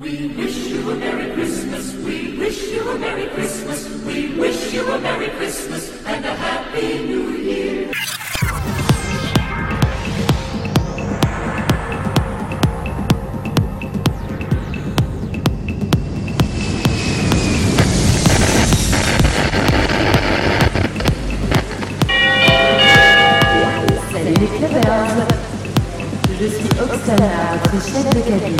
We wish you a Merry Christmas. We wish you a Merry Christmas. We wish you a Merry Christmas and a Happy New Year. Salut les Je suis Oksana, votre chef de cabine.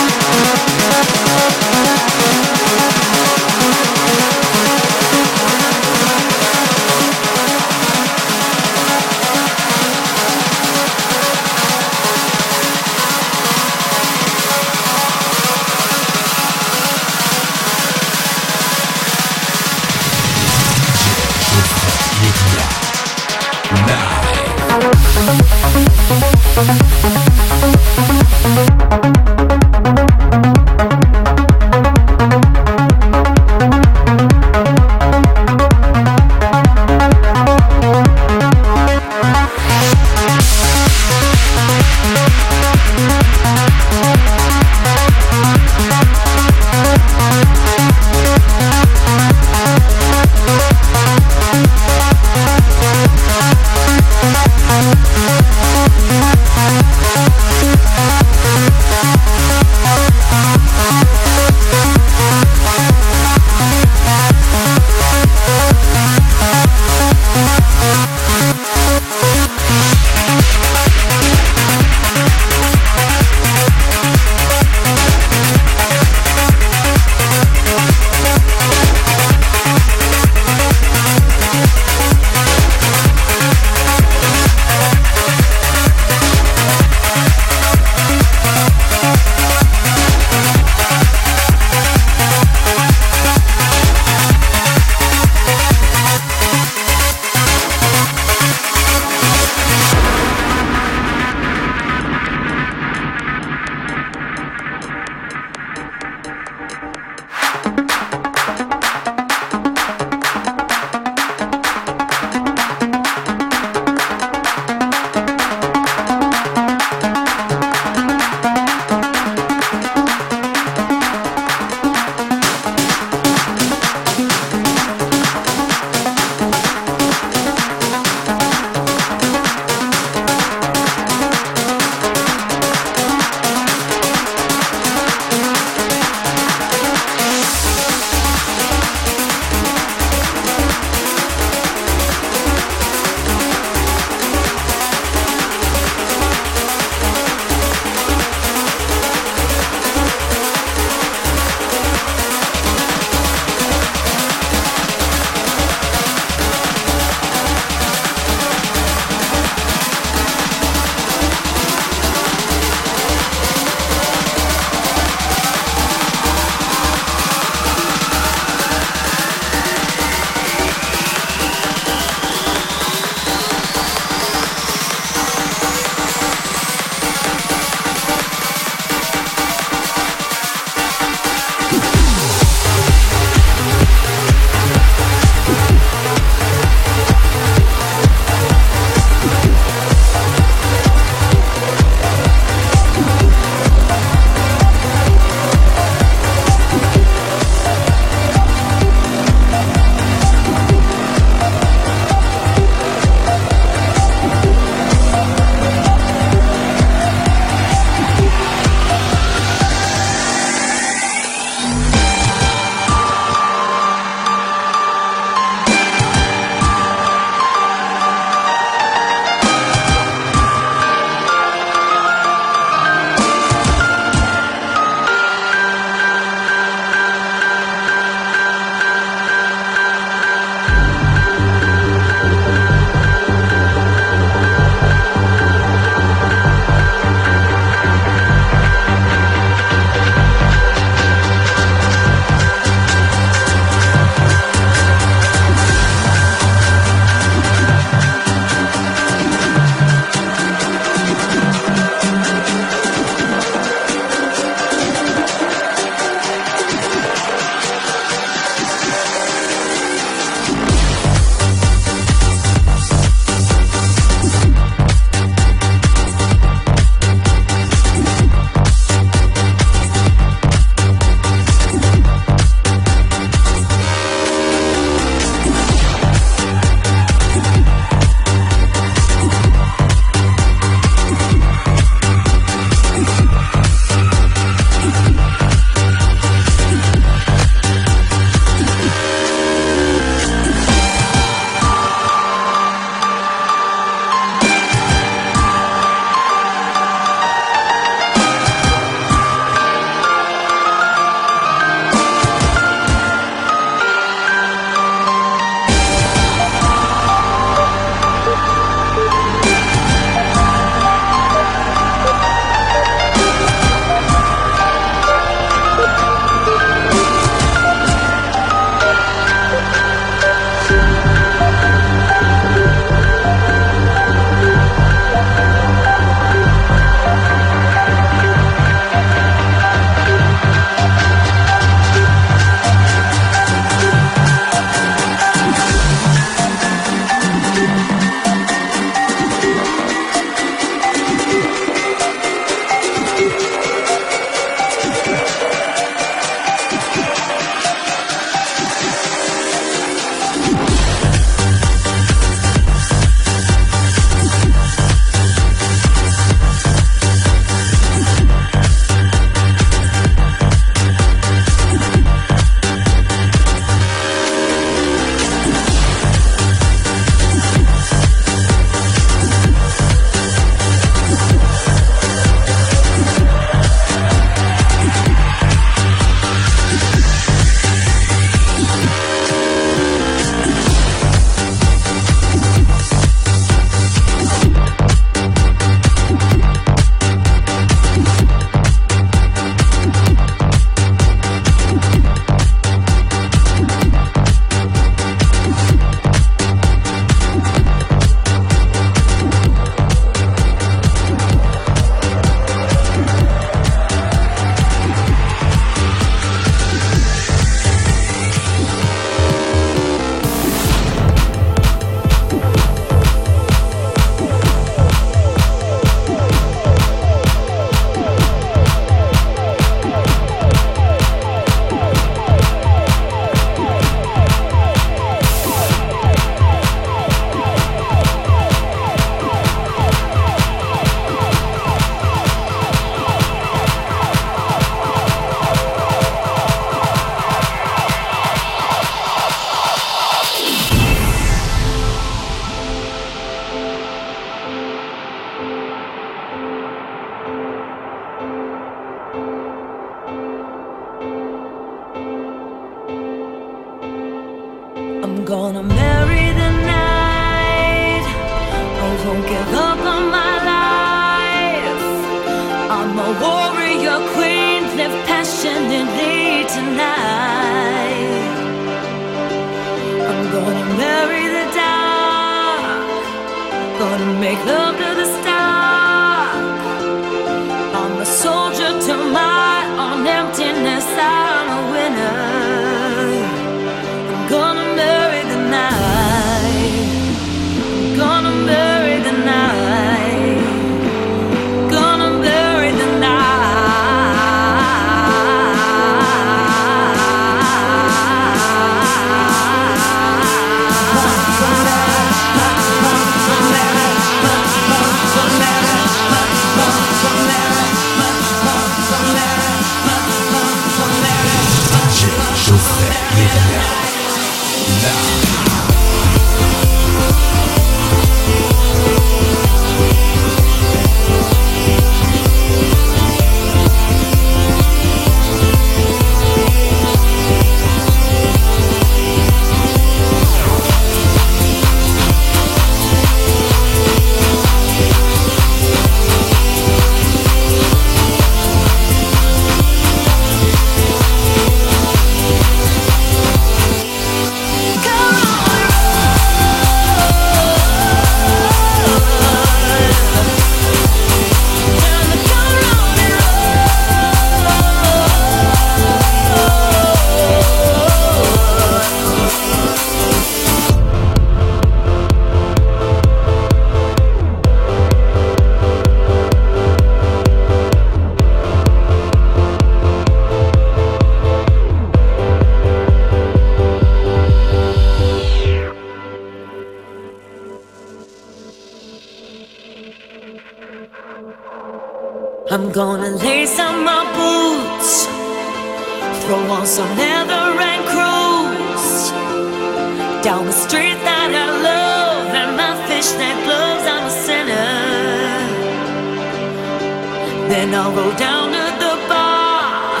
and I'll go down to the bar.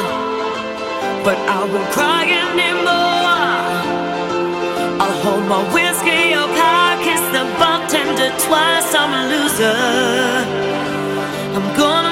But I won't cry anymore. I'll hold my whiskey up high, kiss the bartender twice. I'm a loser. I'm gonna.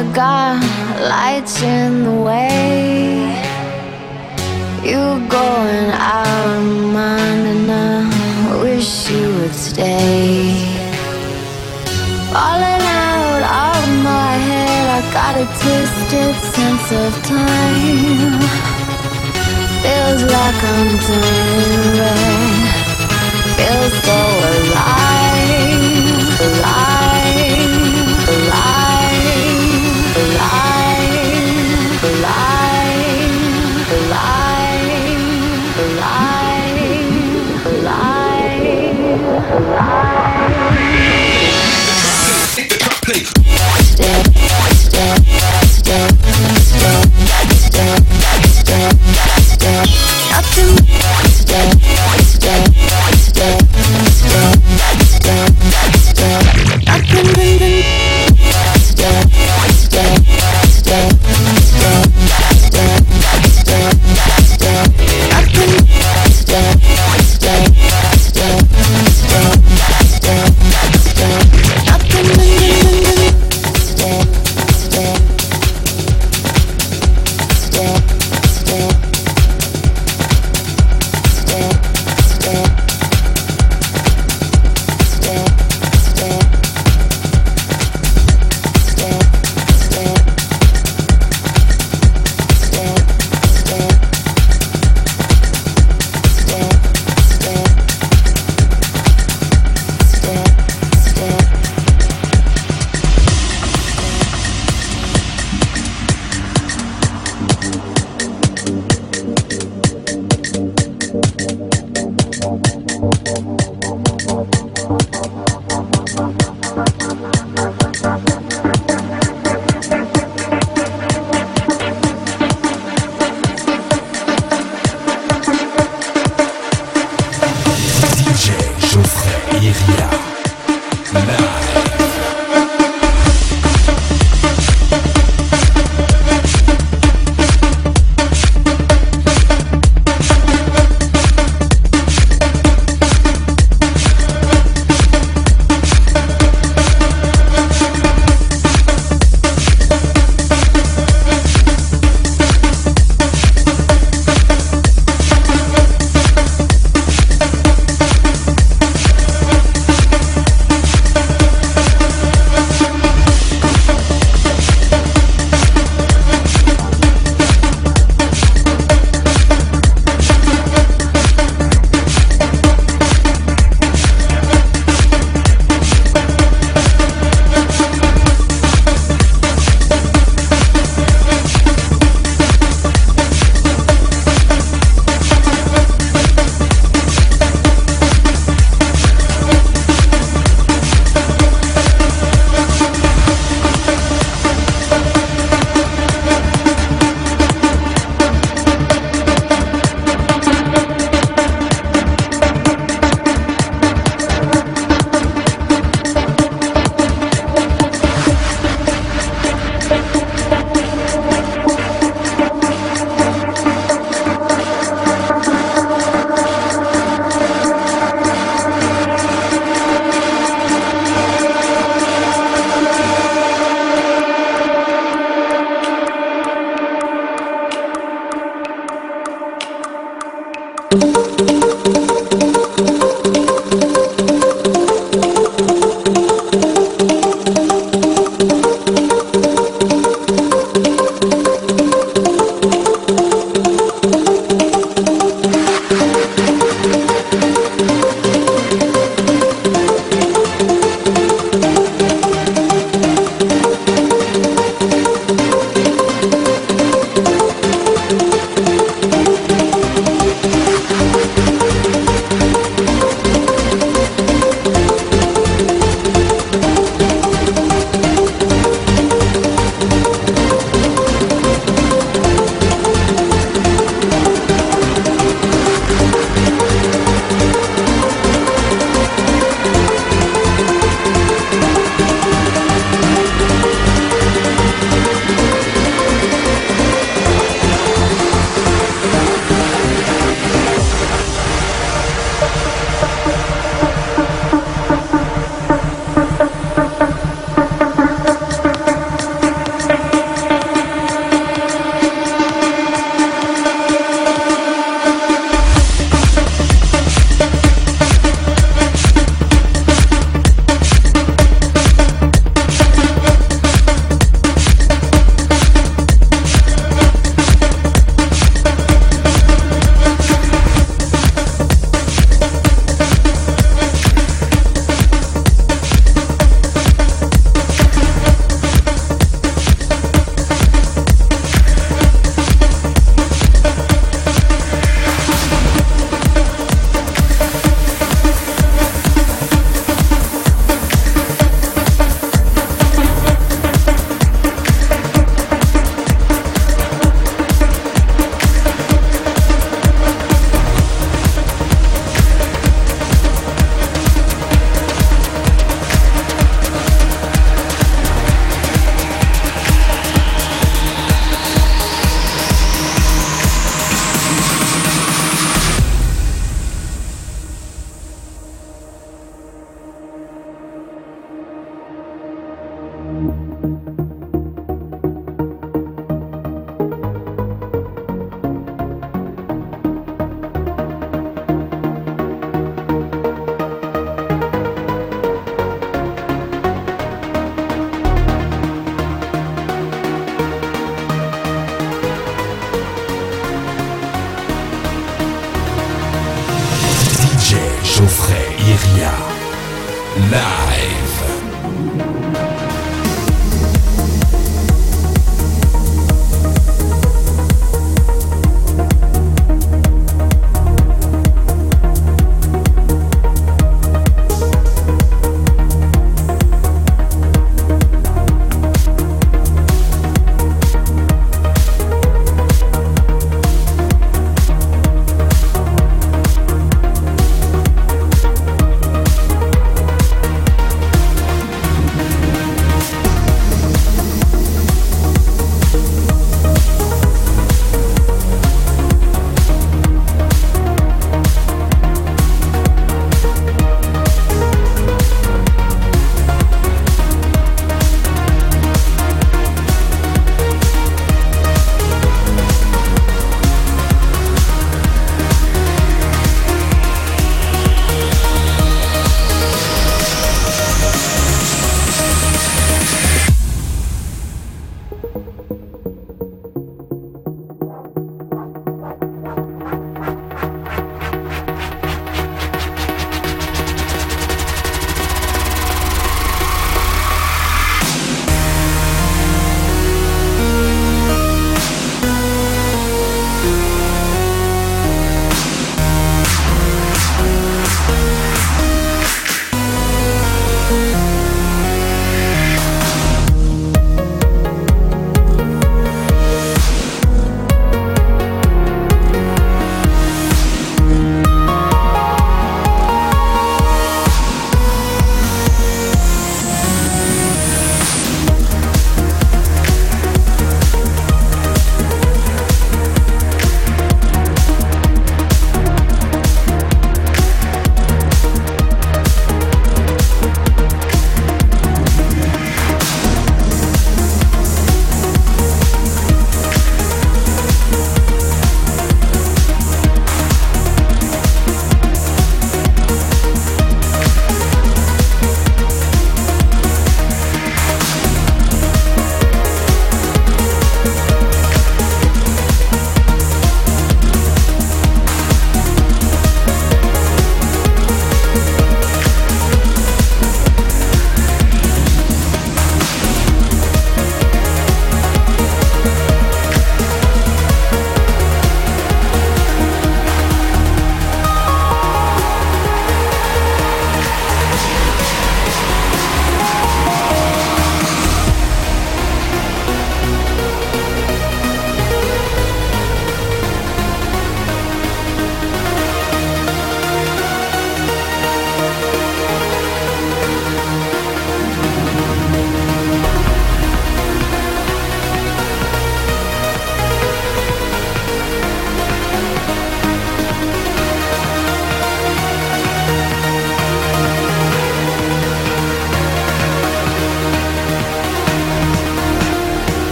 I got lights in the way. You going out of my mind, and I wish you would stay. Falling out of my head, I got a twisted sense of time. Feels like I'm turning red. Feels so alive,